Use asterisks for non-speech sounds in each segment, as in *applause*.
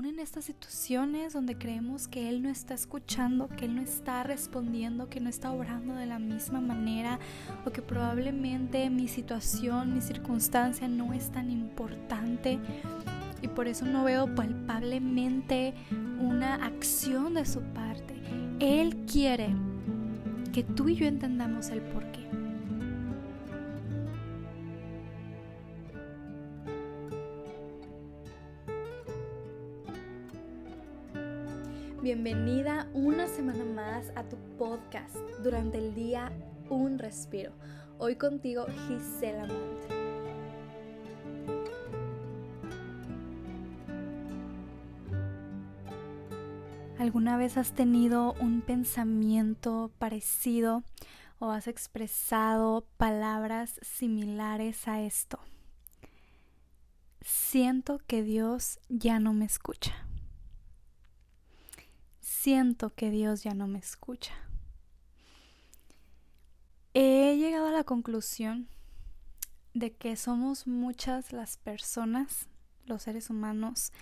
aún en estas situaciones donde creemos que Él no está escuchando, que Él no está respondiendo, que no está obrando de la misma manera o que probablemente mi situación, mi circunstancia no es tan importante y por eso no veo palpablemente una acción de su parte. Él quiere que tú y yo entendamos el porqué. Bienvenida una semana más a tu podcast durante el día Un Respiro. Hoy contigo Gisela Monte. ¿Alguna vez has tenido un pensamiento parecido o has expresado palabras similares a esto? Siento que Dios ya no me escucha siento que Dios ya no me escucha. He llegado a la conclusión de que somos muchas las personas, los seres humanos,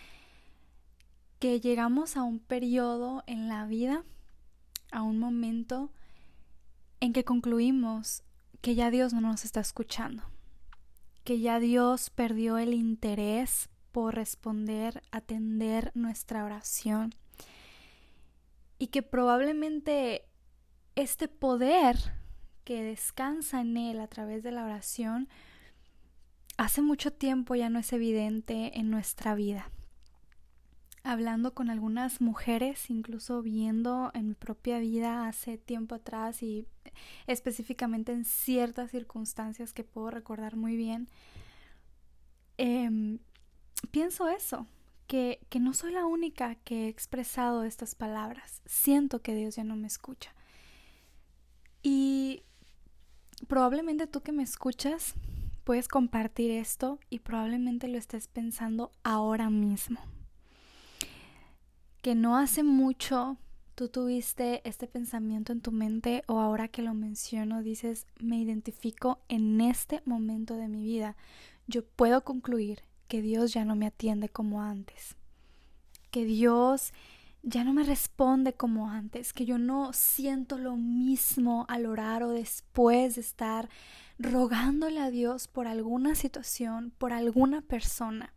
que llegamos a un periodo en la vida, a un momento en que concluimos que ya Dios no nos está escuchando, que ya Dios perdió el interés por responder, atender nuestra oración y que probablemente este poder que descansa en él a través de la oración hace mucho tiempo ya no es evidente en nuestra vida. Hablando con algunas mujeres, incluso viendo en mi propia vida hace tiempo atrás y específicamente en ciertas circunstancias que puedo recordar muy bien, em, pienso eso, que, no soy la única que he expresado estas palabras. Siento que Dios ya no me escucha. Y probablemente tú que me escuchas puedes compartir esto y probablemente lo estés pensando ahora mismo. Que no hace mucho tú tuviste este pensamiento en tu mente o ahora que lo menciono dices, me identifico en este momento de mi vida. Yo puedo concluir que Dios ya no me atiende como antes, que Dios ya no me responde como antes, que yo no siento lo mismo al orar o después de estar rogándole a Dios por alguna situación, por alguna persona.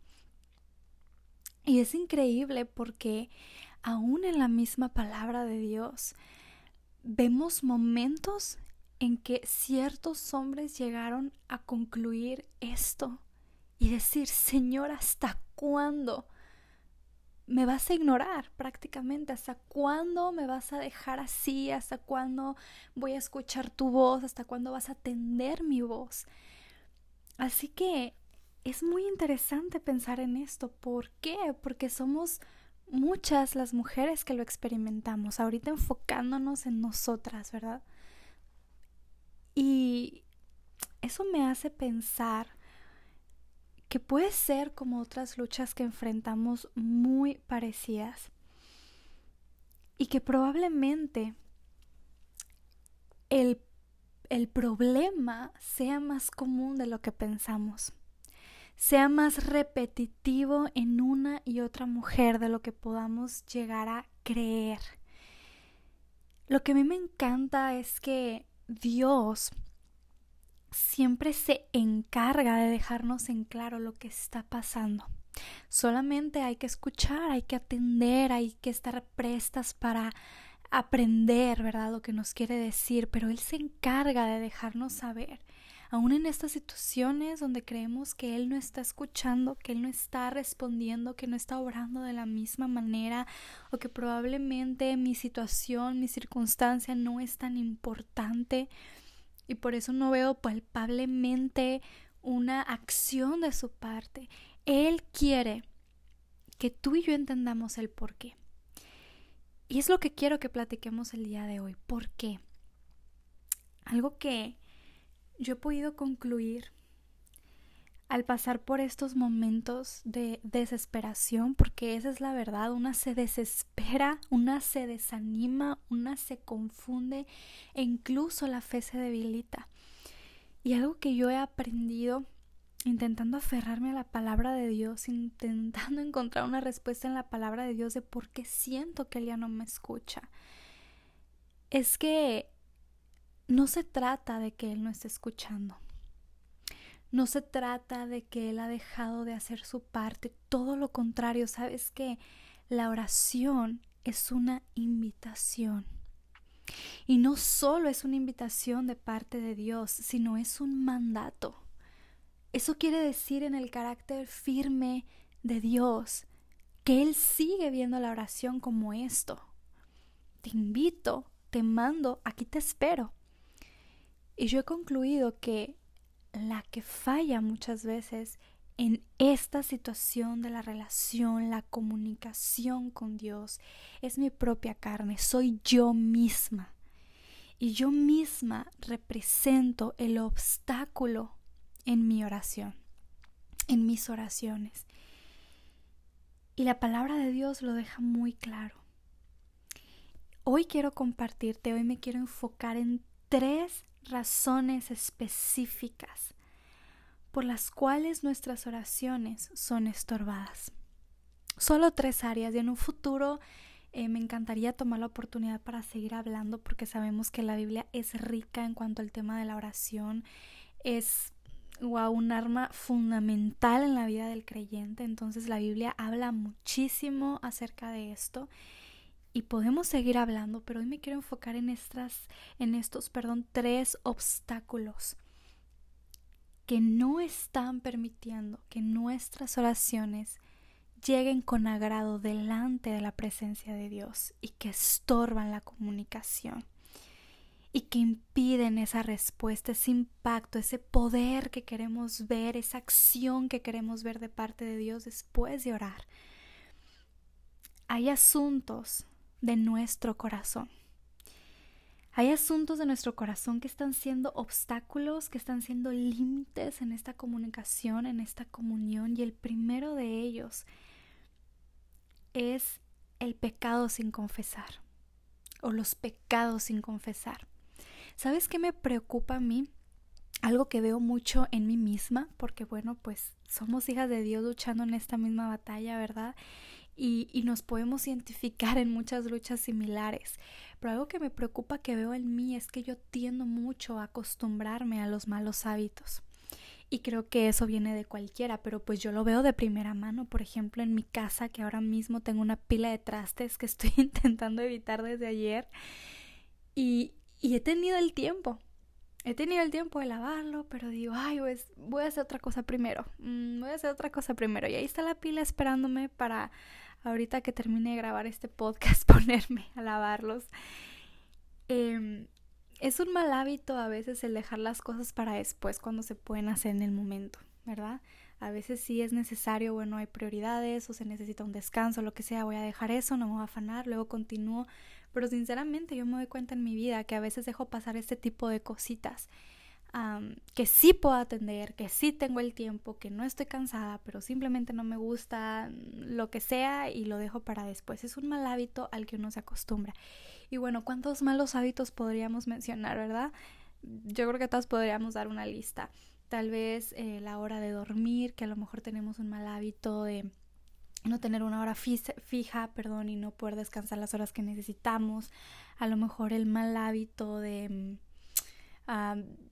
Y es increíble porque aún en la misma palabra de Dios vemos momentos en que ciertos hombres llegaron a concluir esto y decir, Señor, ¿hasta cuándo me vas a ignorar prácticamente? ¿Hasta cuándo me vas a dejar así? ¿Hasta cuándo voy a escuchar tu voz? ¿Hasta cuándo vas a atender mi voz? Así que es muy interesante pensar en esto. ¿Por qué? Porque somos muchas las mujeres que lo experimentamos, ahorita enfocándonos en nosotras, ¿verdad? Y eso me hace pensar que puede ser como otras luchas que enfrentamos muy parecidas y que probablemente el, el problema sea más común de lo que pensamos, sea más repetitivo en una y otra mujer de lo que podamos llegar a creer. Lo que a mí me encanta es que Dios siempre se encarga de dejarnos en claro lo que está pasando. Solamente hay que escuchar, hay que atender, hay que estar prestas para aprender, ¿verdad? Lo que nos quiere decir, pero Él se encarga de dejarnos saber. Aún en estas situaciones donde creemos que Él no está escuchando, que Él no está respondiendo, que no está obrando de la misma manera, o que probablemente mi situación, mi circunstancia no es tan importante, y por eso no veo palpablemente una acción de su parte. Él quiere que tú y yo entendamos el por qué. Y es lo que quiero que platiquemos el día de hoy. ¿Por qué? Algo que yo he podido concluir al pasar por estos momentos de desesperación, porque esa es la verdad, una se desespera, una se desanima, una se confunde e incluso la fe se debilita. Y algo que yo he aprendido intentando aferrarme a la palabra de Dios, intentando *laughs* encontrar una respuesta en la palabra de Dios de por qué siento que Él ya no me escucha. Es que no se trata de que Él no esté escuchando. No se trata de que Él ha dejado de hacer su parte. Todo lo contrario, sabes que la oración es una invitación. Y no solo es una invitación de parte de Dios, sino es un mandato. Eso quiere decir en el carácter firme de Dios que Él sigue viendo la oración como esto. Te invito, te mando, aquí te espero. Y yo he concluido que la que falla muchas veces en esta situación de la relación, la comunicación con Dios, es mi propia carne, soy yo misma. Y yo misma represento el obstáculo en mi oración, en mis oraciones. Y la palabra de Dios lo deja muy claro. Hoy quiero compartirte, hoy me quiero enfocar en tres razones específicas por las cuales nuestras oraciones son estorbadas. Solo tres áreas y en un futuro eh, me encantaría tomar la oportunidad para seguir hablando porque sabemos que la Biblia es rica en cuanto al tema de la oración. Es un arma fundamental en la vida del creyente. Entonces la Biblia habla muchísimo acerca de esto y podemos seguir hablando, pero hoy me quiero enfocar en estas, en estos, perdón, tres obstáculos que no están permitiendo que nuestras oraciones lleguen con agrado delante de la presencia de Dios y que estorban la comunicación y que impiden esa respuesta, ese impacto, ese poder que queremos ver, esa acción que queremos ver de parte de Dios después de orar. Hay asuntos de nuestro corazón. Hay asuntos de nuestro corazón que están siendo obstáculos, que están siendo límites en esta comunicación, en esta comunión, y el primero de ellos es el pecado sin confesar o los pecados sin confesar. ¿Sabes qué me preocupa a mí? Algo que veo mucho en mí misma, porque bueno, pues somos hijas de Dios luchando en esta misma batalla, ¿verdad? Y, y, nos podemos identificar en muchas luchas similares. Pero algo que me preocupa que veo en mí es que yo tiendo mucho a acostumbrarme a los malos hábitos. Y creo que eso viene de cualquiera, pero pues yo lo veo de primera mano. Por ejemplo, en mi casa, que ahora mismo tengo una pila de trastes que estoy *laughs* intentando evitar desde ayer. Y, y he tenido el tiempo. He tenido el tiempo de lavarlo, pero digo, ay, pues voy a hacer otra cosa primero. Mm, voy a hacer otra cosa primero. Y ahí está la pila esperándome para ahorita que termine de grabar este podcast *laughs* ponerme a lavarlos. Em, es un mal hábito a veces el dejar las cosas para después cuando se pueden hacer en el momento, ¿verdad? A veces sí es necesario, bueno, hay prioridades o se necesita un descanso, lo que sea, voy a dejar eso, no me voy a afanar, luego continúo. Pero sinceramente yo me doy cuenta en mi vida que a veces dejo pasar este tipo de cositas que sí puedo atender, que sí tengo el tiempo, que no estoy cansada, pero simplemente no me gusta lo que sea y lo dejo para después. Es un mal hábito al que uno se acostumbra. Y bueno, ¿cuántos malos hábitos podríamos mencionar, verdad? Yo creo que todos podríamos dar una lista. Tal vez eh, la hora de dormir, que a lo mejor tenemos un mal hábito de no tener una hora fija, perdón, y no poder descansar las horas que necesitamos. A lo mejor el mal hábito de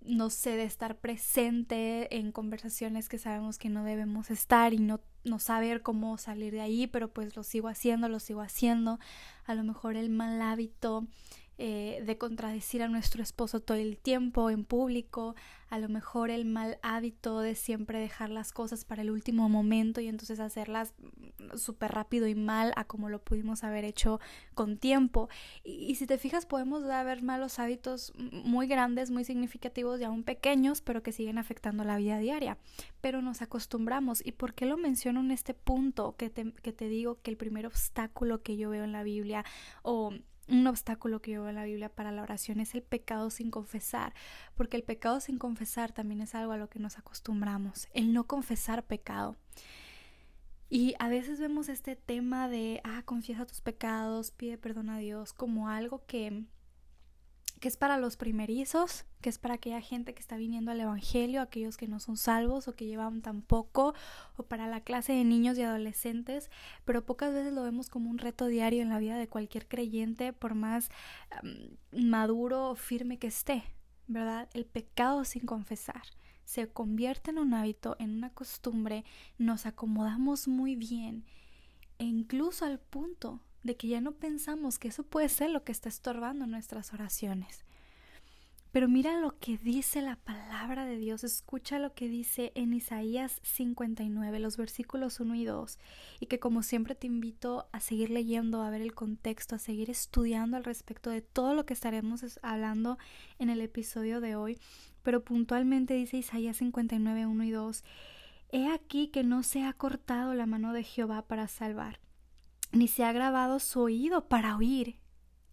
no sé, de estar presente en conversaciones que sabemos que no debemos estar y no, no saber cómo salir de ahí, pero pues lo sigo haciendo, lo sigo haciendo. A lo mejor el mal hábito eh, de contradecir a nuestro esposo todo el tiempo en público, a lo mejor el mal hábito de siempre dejar las cosas para el último momento y entonces hacerlas súper rápido y mal a como lo pudimos haber hecho con tiempo. Y, si te fijas podemos ver malos hábitos muy grandes, muy significativos y aún pequeños, pero que siguen afectando la vida diaria. Pero nos acostumbramos. ¿Y por qué lo menciono en este punto que te, que te digo que el primer obstáculo que yo veo en la Biblia o un obstáculo que yo veo en la Biblia para la oración es el pecado sin confesar, porque el pecado sin confesar también es algo a lo que nos acostumbramos, el no confesar pecado. Y a veces vemos este tema de, ah, confiesa tus pecados, pide perdón a Dios, como algo que, que es para los primerizos, que es para aquella gente que está viniendo al Evangelio, aquellos que no son salvos o que llevan tan poco, o para la clase de niños y adolescentes, pero pocas veces lo vemos como un reto diario en la vida de cualquier creyente, por más maduro o firme que esté, ¿verdad? El pecado sin confesar se convierte en un hábito, en una costumbre, nos acomodamos muy bien e incluso al punto de que ya no pensamos que eso puede ser lo que está estorbando nuestras oraciones. Pero mira lo que dice la palabra de Dios, escucha lo que dice en Isaías 59, los versículos 1 y 2, y que como siempre te invito a seguir leyendo, a ver el contexto, a seguir estudiando al respecto de todo lo que estaremos hablando en el episodio de hoy, pero puntualmente dice Isaías 59, 1 y 2, He aquí que no se ha cortado la mano de Jehová para salvar ni se ha grabado su oído para oír.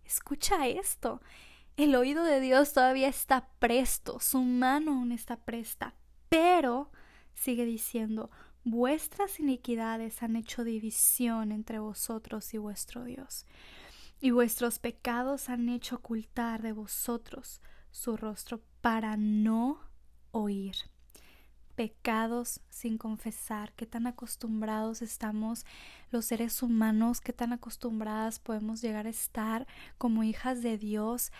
Escucha esto. El oído de Dios todavía está presto, su mano aún está presta, pero sigue diciendo, vuestras iniquidades han hecho división entre vosotros y vuestro Dios, y vuestros pecados han hecho ocultar de vosotros su rostro para no oír pecados sin confesar, qué tan acostumbrados estamos los seres humanos, qué tan acostumbradas podemos llegar a estar como hijas de Dios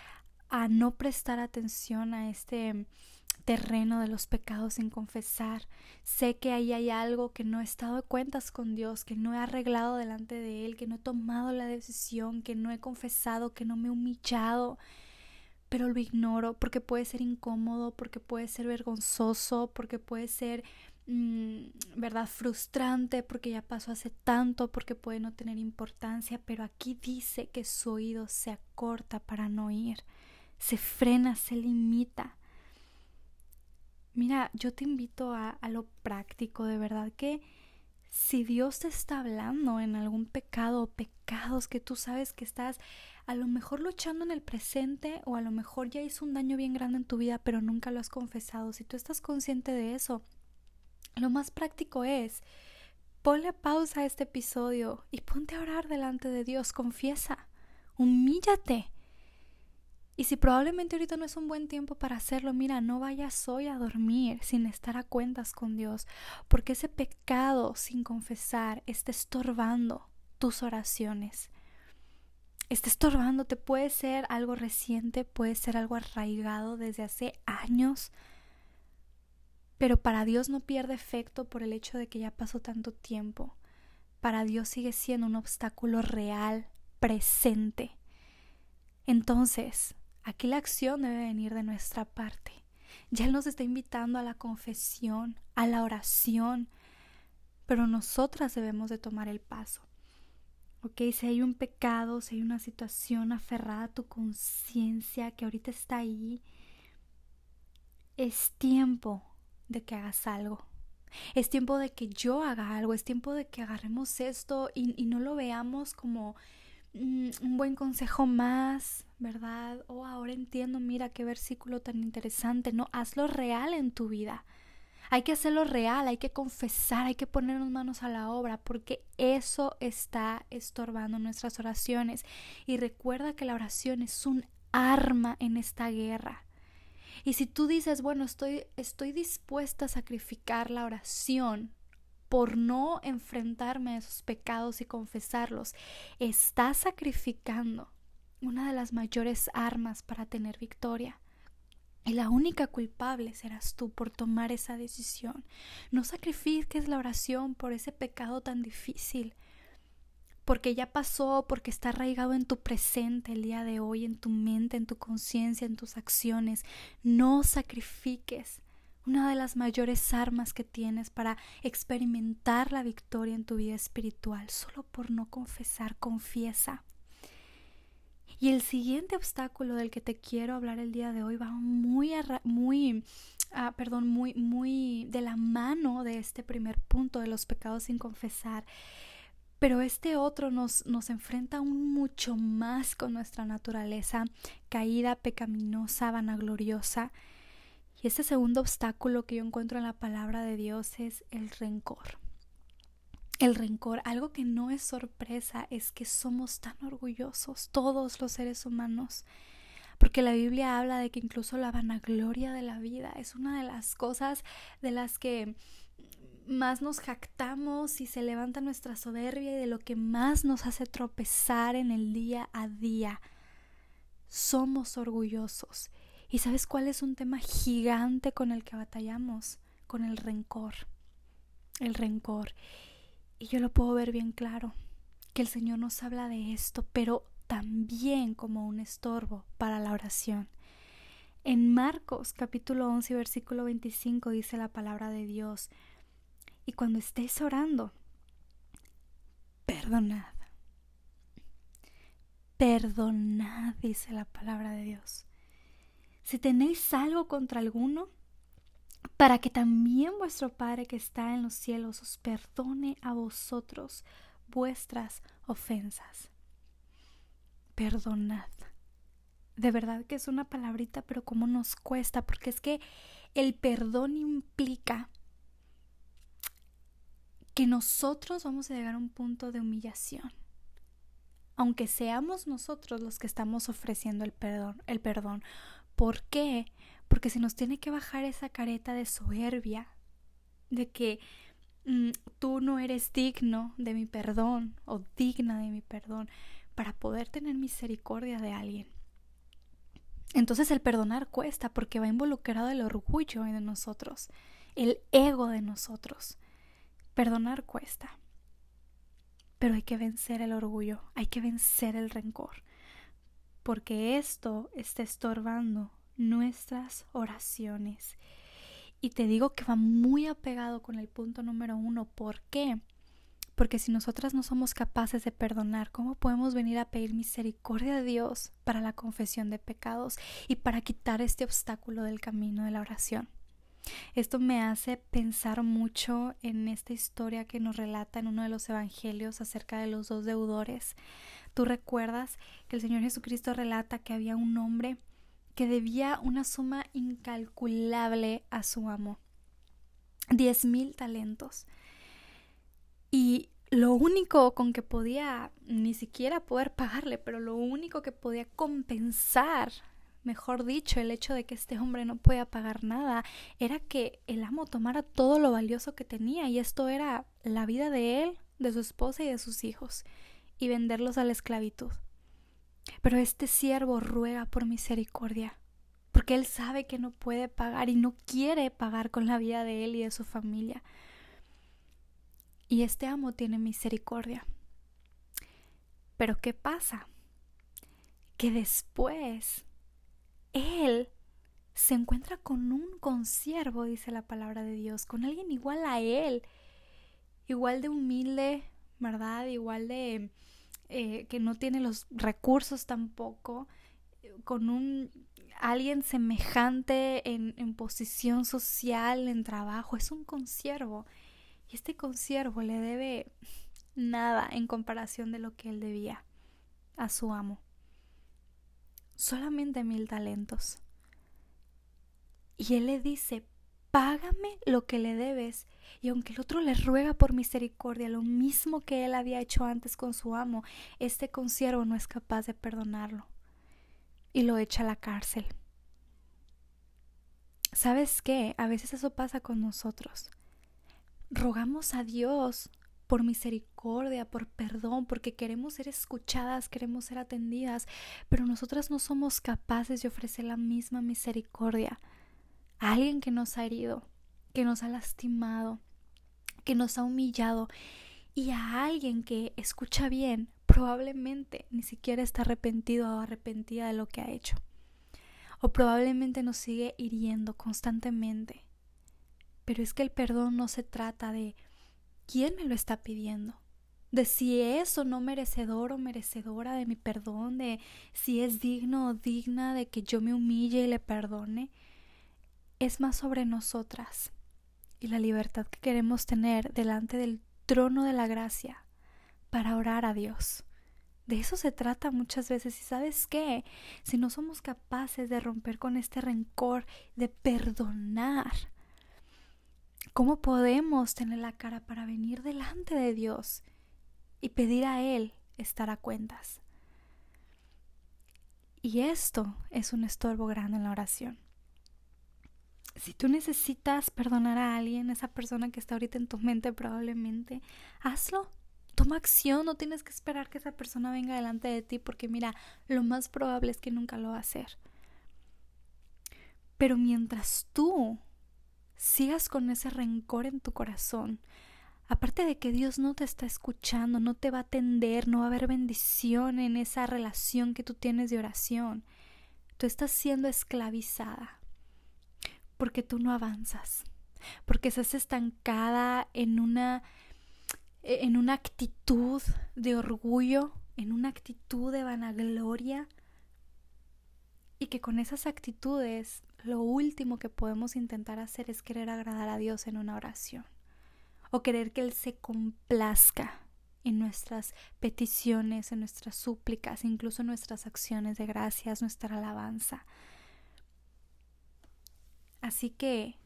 a no prestar atención a este terreno de los pecados sin confesar. Sé que ahí hay algo que no he estado de cuentas con Dios, que no he arreglado delante de Él, que no he tomado la decisión, que no he confesado, que no me he humillado pero lo ignoro porque puede ser incómodo, porque puede ser vergonzoso, porque puede ser, mm, ¿verdad?, frustrante, porque ya pasó hace tanto, porque puede no tener importancia, pero aquí dice que su oído se acorta para no oír, se frena, se limita. Mira, yo te invito a, a lo práctico, de verdad que si Dios te está hablando en algún pecado o pecados que tú sabes que estás a lo mejor luchando en el presente o a lo mejor ya hizo un daño bien grande en tu vida pero nunca lo has confesado, si tú estás consciente de eso, lo más práctico es ponle pausa a este episodio y ponte a orar delante de Dios, confiesa, humíllate. Y si probablemente ahorita no es un buen tiempo para hacerlo, mira, no vayas hoy a dormir sin estar a cuentas con Dios, porque ese pecado sin confesar está estorbando tus oraciones está estorbándote. Puede ser algo reciente, puede ser algo arraigado desde hace años, pero para Dios no pierde efecto por el hecho de que ya pasó tanto tiempo. Para Dios sigue siendo un obstáculo real, presente. Entonces, aquí la acción debe venir de nuestra parte. Ya Él nos está invitando a la confesión, a la oración, pero nosotras debemos de tomar el paso. Ok, si hay un pecado, si hay una situación aferrada a tu conciencia que ahorita está ahí, es tiempo de que hagas algo. Es tiempo de que yo haga algo, es tiempo de que agarremos esto y, no lo veamos como un buen consejo más, ¿verdad? Oh, ahora entiendo, mira qué versículo tan interesante. No, hazlo real en tu vida. Hay que hacerlo real, hay que confesar, hay que ponernos manos a la obra, porque eso está estorbando nuestras oraciones. Y recuerda que la oración es un arma en esta guerra. Y si tú dices, bueno, estoy, estoy dispuesta a sacrificar la oración por no enfrentarme a esos pecados y confesarlos, estás sacrificando una de las mayores armas para tener victoria. Y la única culpable serás tú por tomar esa decisión. No sacrifiques la oración por ese pecado tan difícil, porque ya pasó, porque está arraigado en tu presente el día de hoy, en tu mente, en tu conciencia, en tus acciones. No sacrifiques una de las mayores armas que tienes para experimentar la victoria en tu vida espiritual, solo por no confesar, confiesa. Y el siguiente obstáculo del que te quiero hablar el día de hoy va muy, muy, ah, perdón, muy, muy de la mano de este primer punto de los pecados sin confesar. Pero este otro nos, nos enfrenta aún mucho más con nuestra naturaleza caída, pecaminosa, vanagloriosa. Y ese segundo obstáculo que yo encuentro en la palabra de Dios es el rencor el rencor, algo que no es sorpresa, es que somos tan orgullosos, todos los seres humanos. Porque la Biblia habla de que incluso la vanagloria de la vida es una de las cosas de las que más nos jactamos y se levanta nuestra soberbia y de lo que más nos hace tropezar en el día a día. Somos orgullosos. ¿Y sabes cuál es un tema gigante con el que batallamos? Con el rencor. El rencor. Y yo lo puedo ver bien claro, que el Señor nos habla de esto, pero también como un estorbo para la oración. En Marcos capítulo 11 versículo 25 dice la palabra de Dios, y cuando estéis orando, perdonad. Perdonad, dice la palabra de Dios. Si tenéis algo contra alguno, para que también vuestro Padre que está en los cielos os perdone a vosotros vuestras ofensas. Perdonad. De verdad que es una palabrita, pero cómo nos cuesta, porque es que el perdón implica que nosotros vamos a llegar a un punto de humillación. Aunque seamos nosotros los que estamos ofreciendo el perdón, el perdón. ¿Por qué? Porque si nos tiene que bajar esa careta de soberbia, de que mm, tú no eres digno de mi perdón o digna de mi perdón, para poder tener misericordia de alguien. Entonces el perdonar cuesta porque va involucrado el orgullo de nosotros, el ego de nosotros. Perdonar cuesta. Pero hay que vencer el orgullo, hay que vencer el rencor, porque esto está estorbando nuestras oraciones. Y te digo que va muy apegado con el punto número uno. ¿Por qué? Porque si nosotras no somos capaces de perdonar, ¿cómo podemos venir a pedir misericordia a Dios para la confesión de pecados y para quitar este obstáculo del camino de la oración? Esto me hace pensar mucho en esta historia que nos relata en uno de los evangelios acerca de los dos deudores. Tú recuerdas que el Señor Jesucristo relata que había un hombre que debía una suma incalculable a su amo. Diez mil talentos. Y lo único con que podía ni siquiera poder pagarle, pero lo único que podía compensar mejor dicho, el hecho de que este hombre no podía pagar nada, era que el amo tomara todo lo valioso que tenía y esto era la vida de él, de su esposa y de sus hijos, y venderlos a la esclavitud. Pero este siervo ruega por misericordia, porque él sabe que no puede pagar y no quiere pagar con la vida de él y de su familia. Y este amo tiene misericordia. Pero ¿qué pasa? Que después él se encuentra con un consiervo, dice la palabra de Dios, con alguien igual a él, igual de humilde, ¿verdad? Igual de eh, que no tiene los recursos tampoco, con un alguien semejante en, en posición social, en trabajo, es un consiervo. Y este consiervo le debe nada en comparación de lo que él debía a su amo solamente mil talentos. Y él le dice, págame lo que le debes. Y aunque el otro le ruega por misericordia, lo mismo que él había hecho antes con su amo, este consiervo no es capaz de perdonarlo. Y lo echa a la cárcel. ¿Sabes qué? A veces eso pasa con nosotros. Rogamos a Dios por misericordia, por perdón, porque queremos ser escuchadas, queremos ser atendidas, pero nosotras no somos capaces de ofrecer la misma misericordia a alguien que nos ha herido, que nos ha lastimado, que nos ha humillado y a alguien que escucha bien, probablemente ni siquiera está arrepentido o arrepentida de lo que ha hecho. O probablemente nos sigue hiriendo constantemente. Pero es que el perdón no se trata de quién me lo está pidiendo, de si es o no merecedor o merecedora de mi perdón, de si es digno o digna de que yo me humille y le perdone, es más sobre nosotras y la libertad que queremos tener delante del trono de la gracia para orar a Dios. De eso se trata muchas veces. Y sabes qué, si no somos capaces de romper con este rencor, de perdonar, ¿Cómo podemos tener la cara para venir delante de Dios y pedir a Él estar a cuentas? Y esto es un estorbo grande en la oración. Si tú necesitas perdonar a alguien, esa persona que está ahorita en tu mente probablemente, hazlo. Toma acción, no tienes que esperar que esa persona venga delante de ti porque mira, lo más probable es que nunca lo va a hacer. Pero mientras tú sigas con ese rencor en tu corazón, aparte de que Dios no te está escuchando, no te va a atender, no va a haber bendición en esa relación que tú tienes de oración, tú estás siendo esclavizada porque tú no avanzas, porque estás estancada en una en una actitud de orgullo, en una actitud de vanagloria y que con esas actitudes lo último que podemos intentar hacer es querer agradar a Dios en una oración o querer que Él se complazca en nuestras peticiones, en nuestras súplicas, incluso en nuestras acciones de gracias, nuestra alabanza. Así que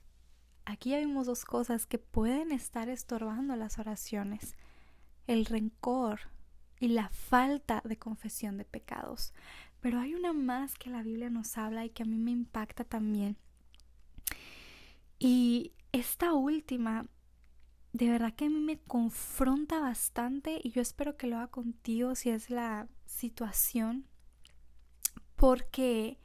aquí ya vimos dos cosas que pueden estar estorbando las oraciones. El rencor y la falta de confesión de pecados. Pero hay una más que la Biblia nos habla y que a mí me impacta también. Y esta última, de verdad que a mí me confronta bastante y yo espero que lo haga contigo si es la situación. Porque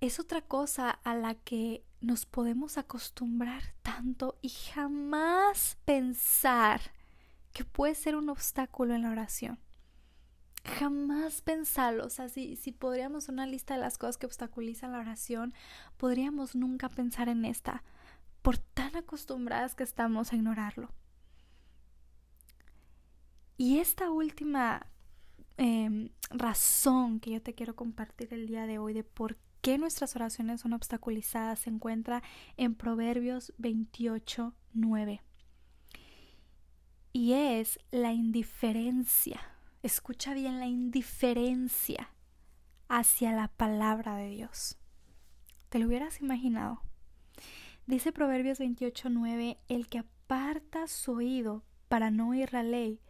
es otra cosa a la que nos podemos acostumbrar tanto y jamás pensar que puede ser un obstáculo en la oración. Jamás pensarlo, o sea, si, si podríamos una lista de las cosas que obstaculizan la oración, podríamos nunca pensar en esta, por tan acostumbradas que estamos a ignorarlo. Y esta última em, razón que yo te quiero compartir el día de hoy de por qué nuestras oraciones son obstaculizadas se encuentra en Proverbios 28, 9. Y es la indiferencia. Escucha bien la indiferencia hacia la palabra de Dios. ¿Te lo hubieras imaginado? Dice Proverbios 28:9, el que aparta su oído para no oír la ley,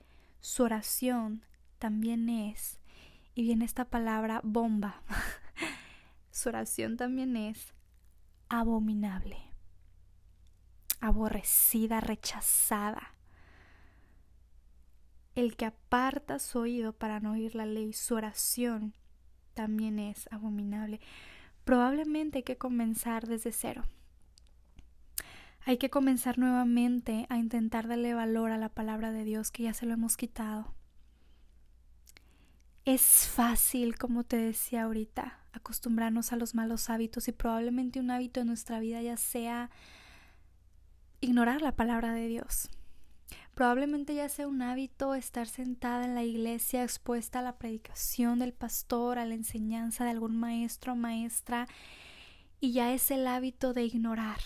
su oración también es. Y viene esta palabra bomba. *laughs* su oración también es abominable, aborrecida, rechazada. El que aparta su oído para no oír la ley, su oración también es abominable. Probablemente hay que comenzar desde cero. Hay que comenzar nuevamente a intentar darle valor a la palabra de Dios que ya se lo hemos quitado. Es fácil, como te decía ahorita, acostumbrarnos a los malos hábitos y probablemente un hábito en nuestra vida ya sea ignorar la palabra de Dios. Probablemente ya sea un hábito estar sentada en la iglesia expuesta a la predicación del pastor, a la enseñanza de algún maestro o maestra, y ya es el hábito de ignorar,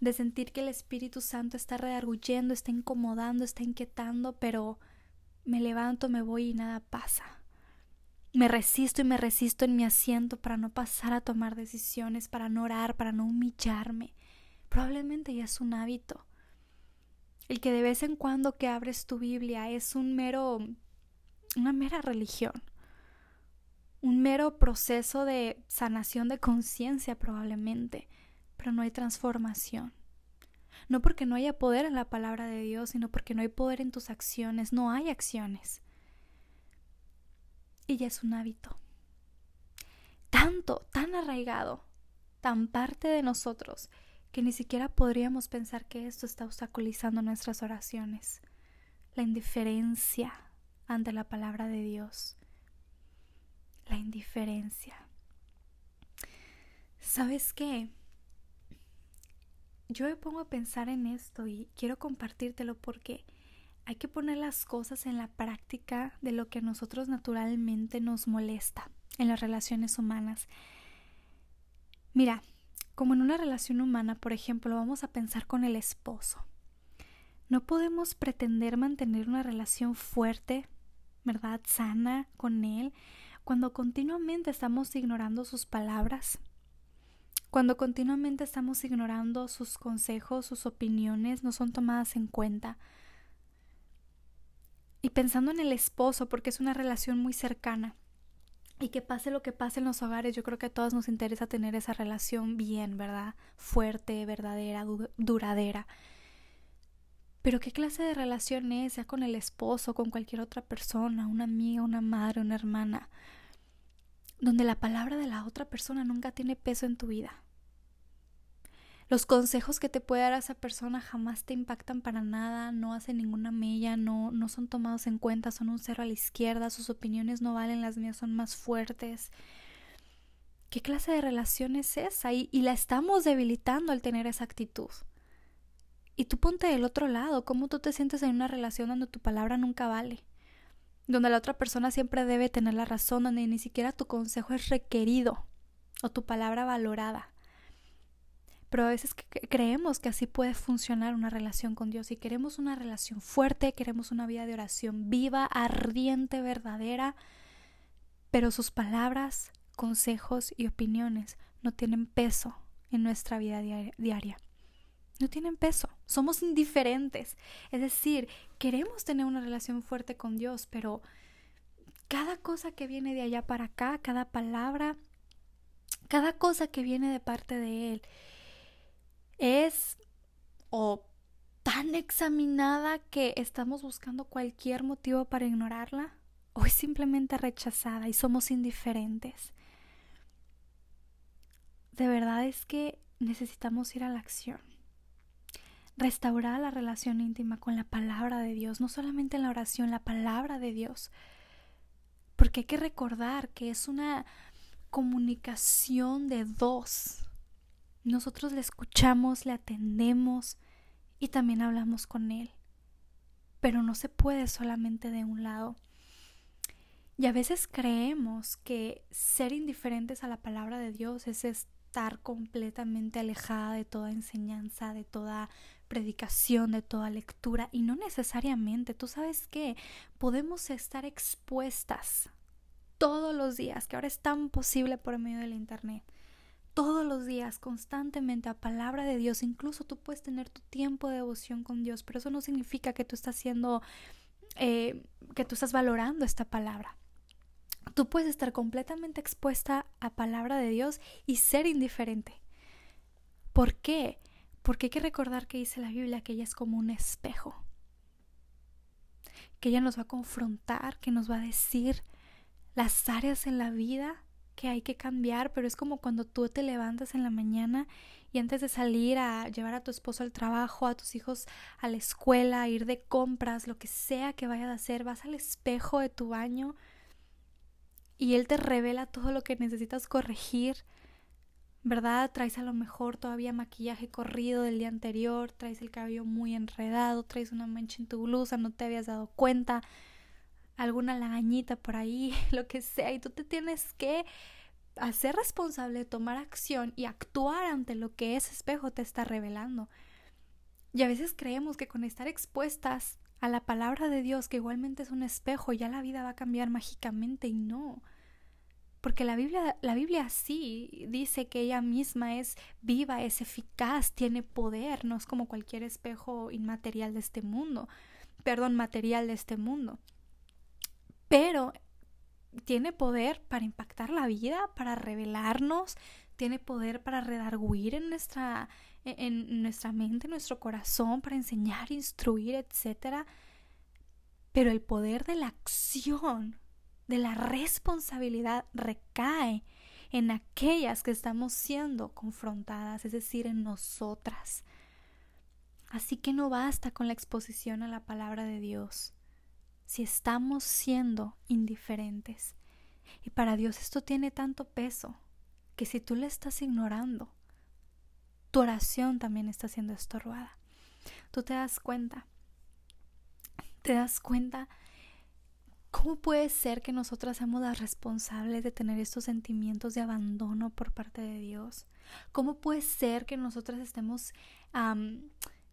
de sentir que el Espíritu Santo está redarguyendo, está incomodando, está inquietando, pero me levanto, me voy y nada pasa. Me resisto y me resisto en mi asiento para no pasar a tomar decisiones, para no orar, para no humillarme. Probablemente ya es un hábito. El que de vez en cuando que abres tu Biblia es un mero una mera religión. Un mero proceso de sanación de conciencia probablemente, pero no hay transformación. No porque no haya poder en la palabra de Dios, sino porque no hay poder en tus acciones, no hay acciones. Y ya es un hábito. Tanto, tan arraigado, tan parte de nosotros, que ni siquiera podríamos pensar que esto está obstaculizando nuestras oraciones. La indiferencia ante la palabra de Dios. La indiferencia. ¿Sabes qué? Yo me pongo a pensar en esto y quiero compartírtelo porque hay que poner las cosas en la práctica de lo que a nosotros naturalmente nos molesta en las relaciones humanas. Mira, como en una relación humana, por ejemplo, vamos a pensar con el esposo. No podemos pretender mantener una relación fuerte, ¿verdad? Sana con él, cuando continuamente estamos ignorando sus palabras, cuando continuamente estamos ignorando sus consejos, sus opiniones, no son tomadas en cuenta. Y pensando en el esposo, porque es una relación muy cercana, Y que pase lo que pase en los hogares, yo creo que a todos nos interesa tener esa relación bien, ¿verdad? Fuerte, verdadera, duradera. Pero ¿qué clase de relación es, ya con el esposo, con cualquier otra persona, una amiga, una madre, una hermana, donde la palabra de la otra persona nunca tiene peso en tu vida? Los consejos que te puede dar esa persona jamás te impactan para nada, no hacen ninguna mella, no, no son tomados en cuenta, son un cero a la izquierda, sus opiniones no valen, las mías son más fuertes. ¿Qué clase de relación es esa? Y, y la estamos debilitando al tener esa actitud. Y tú ponte del otro lado, ¿cómo tú te sientes en una relación donde tu palabra nunca vale? Donde la otra persona siempre debe tener la razón, donde ni siquiera tu consejo es requerido o tu palabra valorada. Pero a veces creemos que así puede funcionar una relación con Dios y queremos una relación fuerte, queremos una vida de oración viva, ardiente, verdadera, pero sus palabras, consejos y opiniones no tienen peso en nuestra vida diaria. No tienen peso, somos indiferentes. Es decir, queremos tener una relación fuerte con Dios, pero cada cosa que viene de allá para acá, cada palabra, cada cosa que viene de parte de Él, es o tan examinada que estamos buscando cualquier motivo para ignorarla o es simplemente rechazada y somos indiferentes. De verdad es que necesitamos ir a la acción. Restaurar la relación íntima con la palabra de Dios, no solamente en la oración, la palabra de Dios. Porque hay que recordar que es una comunicación de dos. Nosotros le escuchamos, le atendemos y también hablamos con Él. Pero no se puede solamente de un lado. Y a veces creemos que ser indiferentes a la palabra de Dios es estar completamente alejada de toda enseñanza, de toda predicación, de toda lectura. Y no necesariamente. Tú sabes que podemos estar expuestas todos los días, que ahora es tan posible por medio del Internet todos los días, constantemente a palabra de Dios. Incluso tú puedes tener tu tiempo de devoción con Dios, pero eso no significa que tú estás haciendo, eh, que tú estás valorando esta palabra. Tú puedes estar completamente expuesta a palabra de Dios y ser indiferente. ¿Por qué? Porque hay que recordar que dice la Biblia que ella es como un espejo. Que ella nos va a confrontar, que nos va a decir las áreas en la vida que hay que cambiar, pero es como cuando tú te levantas en la mañana y antes de salir a llevar a tu esposo al trabajo, a tus hijos a la escuela, a ir de compras, lo que sea que vayas a hacer, vas al espejo de tu baño y él te revela todo lo que necesitas corregir. ¿Verdad? Traes a lo mejor todavía maquillaje corrido del día anterior, traes el cabello muy enredado, traes una mancha en tu blusa, no te habías dado cuenta alguna lagañita por ahí, *laughs* lo que sea, y tú te tienes que hacer responsable, tomar acción y actuar ante lo que ese espejo te está revelando. Y a veces creemos que con estar expuestas a la palabra de Dios, que igualmente es un espejo, ya la vida va a cambiar mágicamente y no. Porque la Biblia, la Biblia sí dice que ella misma es viva, es eficaz, tiene poder, no es como cualquier espejo inmaterial de este mundo, perdón, material de este mundo pero tiene poder para impactar la vida, para revelarnos, tiene poder para redarguir en nuestra, en nuestra mente, en nuestro corazón, para enseñar, instruir, etc. Pero el poder de la acción, de la responsabilidad, recae en aquellas que estamos siendo confrontadas, es decir, en nosotras. Así que no basta con la exposición a la palabra de Dios si estamos siendo indiferentes. Y para Dios esto tiene tanto peso que si tú le estás ignorando, tu oración también está siendo estorbada. Tú te das cuenta, te das cuenta ¿Cómo puede ser que nosotras seamos las responsables de tener estos sentimientos de abandono por parte de Dios? ¿Cómo puede ser que nosotras estemos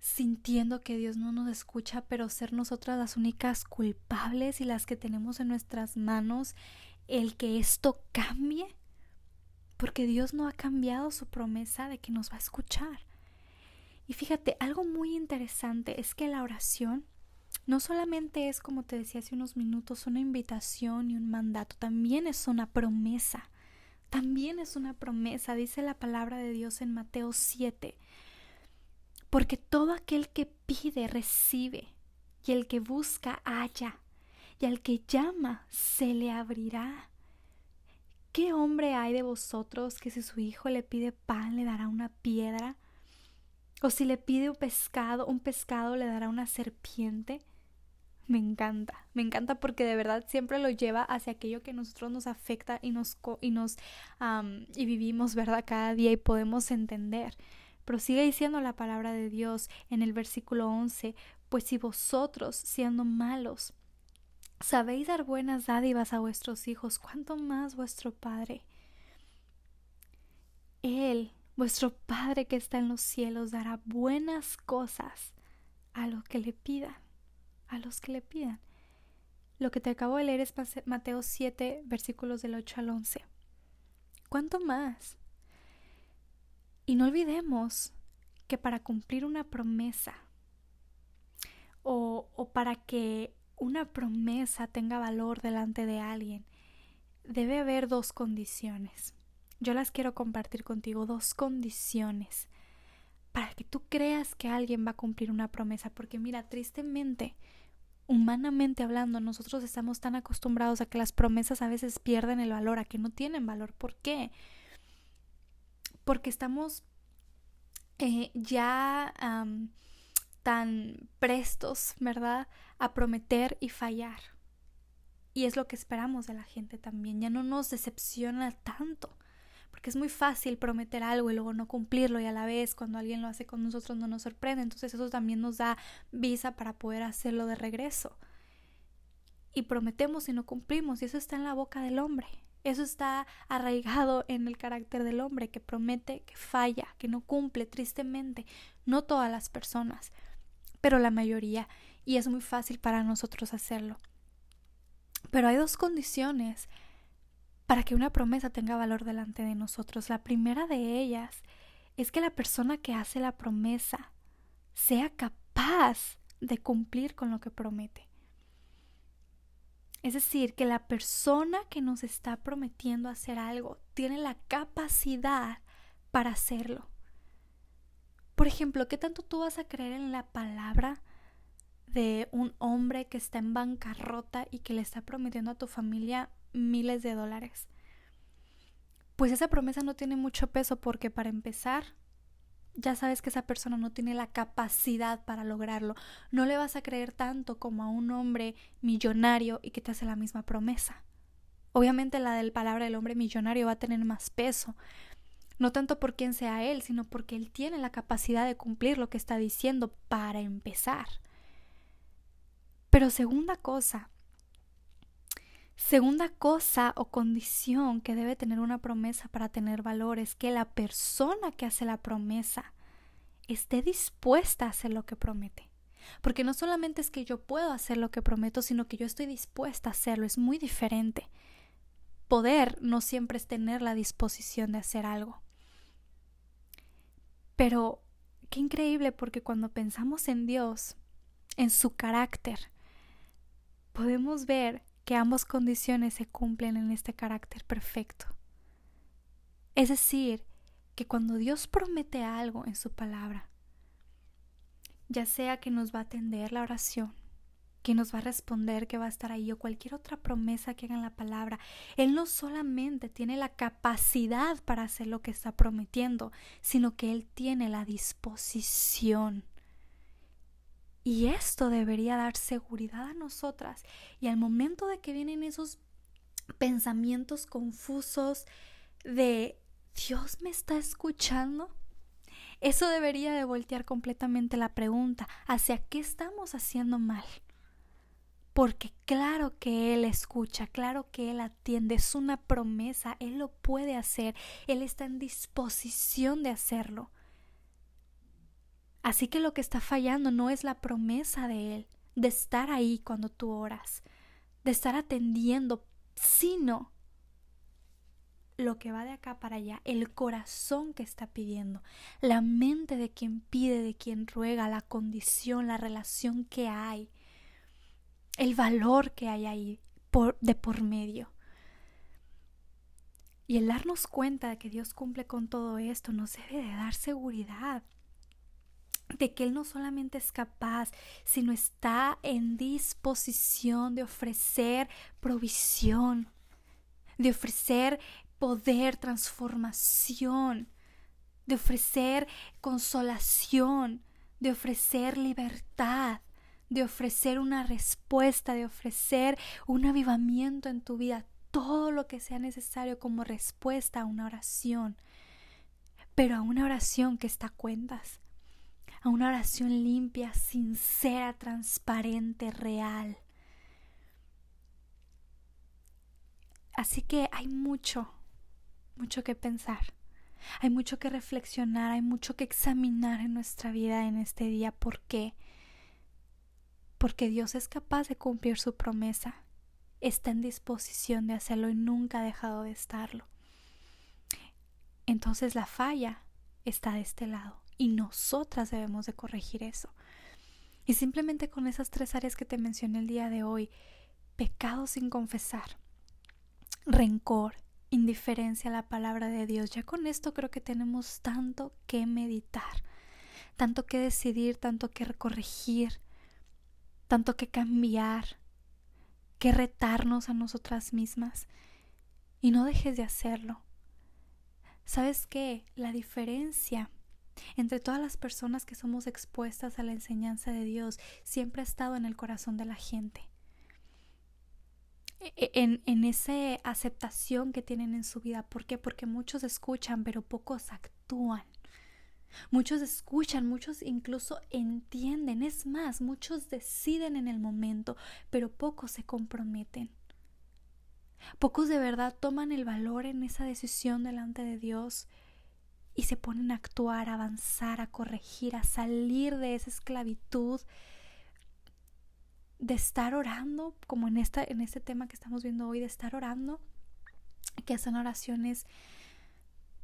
sintiendo que Dios no nos escucha, pero ser nosotras las únicas culpables y las que tenemos en nuestras manos el que esto cambie, porque Dios no ha cambiado su promesa de que nos va a escuchar. Y fíjate, algo muy interesante es que la oración no solamente es, como te decía hace unos minutos, una invitación y un mandato, también es una promesa. También es una promesa, dice la palabra de Dios en Mateo 7. Porque todo aquel que pide, recibe, y el que busca, halla, y al que llama, se le abrirá. ¿Qué hombre hay de vosotros que si su hijo le pide pan, le dará una piedra? ¿O si le pide un pescado, un pescado le dará una serpiente? me encanta, me encanta porque de verdad siempre lo lleva hacia aquello que nosotros nos afecta y nos y nos y vivimos, ¿verdad? Cada día y podemos entender. Pero sigue diciendo la palabra de Dios en el versículo 11, pues si vosotros, siendo malos, sabéis dar buenas dádivas a vuestros hijos, ¿cuánto más vuestro Padre? Él, vuestro Padre que está en los cielos, dará buenas cosas a los que le pidan a los que le pidan. Lo que te acabo de leer es Mateo 7, versículos del 8 al 11. ¿Cuánto más? Y no olvidemos que para cumplir una promesa o, o para que una promesa tenga valor delante de alguien, debe haber dos condiciones. Yo las quiero compartir contigo, dos condiciones para que tú creas que alguien va a cumplir una promesa, porque mira, tristemente, humanamente hablando, nosotros estamos tan acostumbrados a que las promesas a veces pierden el valor, a que no tienen valor. ¿Por qué? Porque estamos eh, ya tan prestos, ¿verdad?, a prometer y fallar. Y es lo que esperamos de la gente también. Ya no nos decepciona tanto porque es muy fácil prometer algo y luego no cumplirlo y a la vez cuando alguien lo hace con nosotros no nos sorprende, entonces eso también nos da visa para poder hacerlo de regreso. Y prometemos y no cumplimos y eso está en la boca del hombre. Eso está arraigado en el carácter del hombre que promete, que falla, que no cumple, tristemente. No todas las personas, pero la mayoría. Y es muy fácil para nosotros hacerlo. Pero hay dos condiciones para que una promesa tenga valor delante de nosotros. La primera de ellas es que la persona que hace la promesa sea capaz de cumplir con lo que promete. Es decir, que la persona que nos está prometiendo hacer algo tiene la capacidad para hacerlo. Por ejemplo, ¿qué tanto tú vas a creer en la palabra de un hombre que está en bancarrota y que le está prometiendo a tu familia miles de dólares. Pues esa promesa no tiene mucho peso porque para empezar, ya sabes que esa persona no tiene la capacidad para lograrlo. No le vas a creer tanto como a un hombre millonario y que te hace la misma promesa. Obviamente la del palabra del hombre millonario va a tener más peso. No tanto por quién sea él, sino porque él tiene la capacidad de cumplir lo que está diciendo para empezar. Pero segunda cosa, Segunda cosa o condición que debe tener una promesa para tener valor es que la persona que hace la promesa esté dispuesta a hacer lo que promete. Porque no solamente es que yo puedo hacer lo que prometo, sino que yo estoy dispuesta a hacerlo. Es muy diferente. Poder no siempre es tener la disposición de hacer algo. Pero qué increíble porque cuando pensamos en Dios, en su carácter, podemos ver que ambas condiciones se cumplen en este carácter perfecto. Es decir, que cuando Dios promete algo en su palabra, ya sea que nos va a atender la oración, que nos va a responder, que va a estar ahí o cualquier otra promesa que haga en la palabra, Él no solamente tiene la capacidad para hacer lo que está prometiendo, sino que Él tiene la disposición y esto debería dar seguridad a nosotras. Y al momento de que vienen esos pensamientos confusos de Dios me está escuchando, eso debería de voltear completamente la pregunta, ¿hacia qué estamos haciendo mal? Porque claro que Él escucha, claro que Él atiende, es una promesa, Él lo puede hacer, Él está en disposición de hacerlo. Así que lo que está fallando no es la promesa de Él, de estar ahí cuando tú oras, de estar atendiendo, sino lo que va de acá para allá, el corazón que está pidiendo, la mente de quien pide, de quien ruega, la condición, la relación que hay. el valor que hay ahí de por medio. Y el darnos cuenta de que Dios cumple con todo esto nos debe de dar seguridad de que Él no solamente es capaz, sino está en disposición de ofrecer provisión, de ofrecer poder, transformación, de ofrecer consolación, de ofrecer libertad, de ofrecer una respuesta, de ofrecer un avivamiento en tu vida, todo lo que sea necesario como respuesta a una oración, pero a una oración que está a cuentas, a una oración limpia, sincera, transparente, real. Así que hay mucho, mucho que pensar. Hay mucho que reflexionar, hay mucho que examinar en nuestra vida en este día. ¿Por qué? Porque Dios es capaz de cumplir su promesa. Está en disposición de hacerlo y nunca ha dejado de estarlo. Entonces la falla está de este lado y nosotras debemos de corregir eso. Y simplemente con esas tres áreas que te mencioné el día de hoy, pecado sin confesar, rencor, indiferencia a la palabra de Dios. Ya con esto creo que tenemos tanto que meditar, tanto que decidir, tanto que corregir, tanto que cambiar, que retarnos a nosotras mismas. Y no dejes de hacerlo. ¿Sabes qué? La diferencia entre todas las personas que somos expuestas a la enseñanza de Dios siempre ha estado en el corazón de la gente. E, en, en esa aceptación que tienen en su vida. ¿Por qué? Porque muchos escuchan, pero pocos actúan. Muchos escuchan, muchos incluso entienden. Es más, muchos deciden en el momento, pero pocos se comprometen. Pocos de verdad toman el valor en esa decisión delante de Dios y se ponen a actuar, a avanzar, a corregir, a salir de esa esclavitud de estar orando, como en, esta, en este tema que estamos viendo hoy, de estar orando, que son oraciones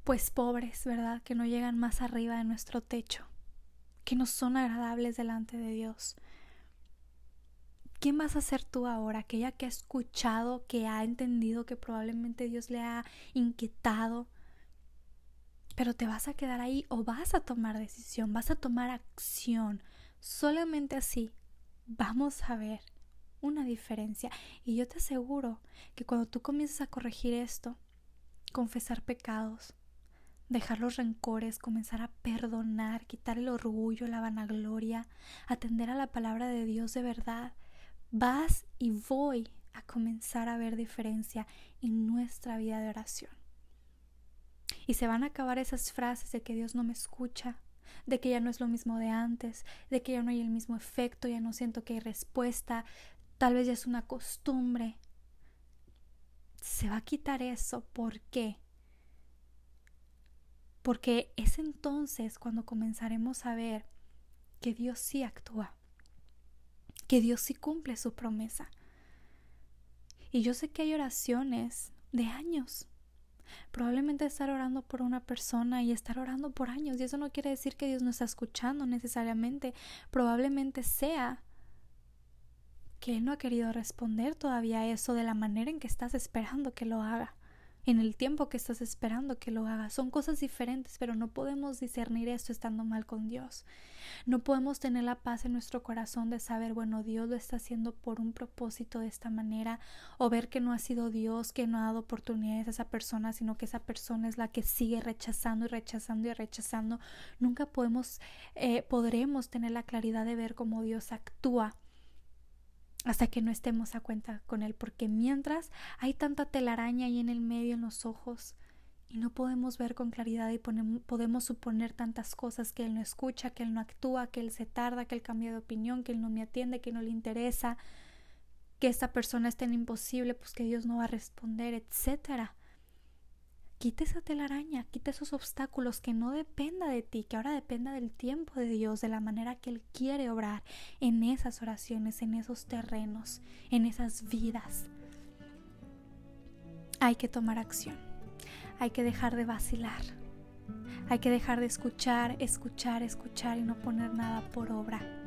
pues pobres, ¿verdad? Que no llegan más arriba de nuestro techo, que no son agradables delante de Dios. ¿Quién vas a ser tú ahora? Aquella que ha escuchado, que ha entendido que probablemente Dios le ha inquietado, pero te vas a quedar ahí o vas a tomar decisión, vas a tomar acción. Solamente así vamos a ver una diferencia. Y yo te aseguro que cuando tú comiences a corregir esto, confesar pecados, dejar los rencores, comenzar a perdonar, quitar el orgullo, la vanagloria, atender a la palabra de Dios de verdad, vas y voy a comenzar a ver diferencia en nuestra vida de oración. Y se van a acabar esas frases de que Dios no me escucha, de que ya no es lo mismo de antes, de que ya no hay el mismo efecto, ya no siento que hay respuesta, tal vez ya es una costumbre. Se va a quitar eso. ¿Por qué? Porque es entonces cuando comenzaremos a ver que Dios sí actúa, que Dios sí cumple su promesa. Y yo sé que hay oraciones de años Probablemente estar orando por una persona y estar orando por años. Y eso no quiere decir que Dios no está escuchando necesariamente. Probablemente sea que Él no ha querido responder todavía a eso de la manera en que estás esperando que lo haga en el tiempo que estás esperando que lo haga. Son cosas diferentes, pero no podemos discernir esto estando mal con Dios. No podemos tener la paz en nuestro corazón de saber, bueno, Dios lo está haciendo por un propósito de esta manera, o ver que no ha sido Dios que no ha dado oportunidades a esa persona, sino que esa persona es la que sigue rechazando y rechazando y rechazando. Nunca podemos, eh, podremos tener la claridad de ver cómo Dios actúa hasta que no estemos a cuenta con Él, porque mientras hay tanta telaraña ahí en el medio, en los ojos, y no podemos ver con claridad y podemos suponer tantas cosas que Él no escucha, que Él no actúa, que Él se tarda, que Él cambia de opinión, que Él no me atiende, que no le interesa, que esta persona es tan imposible, pues que Dios no va a responder, etcétera. Quita esa telaraña, quita esos obstáculos, que no dependa de ti, que ahora dependa del tiempo de Dios, de la manera que Él quiere obrar en esas oraciones, en esos terrenos, en esas vidas. Hay que tomar acción, hay que dejar de vacilar, hay que dejar de escuchar, escuchar, escuchar y no poner nada por obra.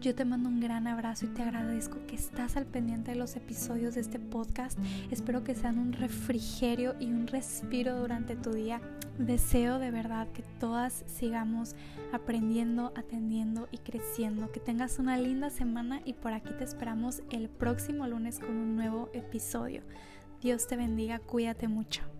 Yo te mando un gran abrazo y te agradezco que estás al pendiente de los episodios de este podcast. Espero que sean un refrigerio y un respiro durante tu día. Deseo de verdad que todas sigamos aprendiendo, atendiendo y creciendo. Que tengas una linda semana y por aquí te esperamos el próximo lunes con un nuevo episodio. Dios te bendiga, cuídate mucho.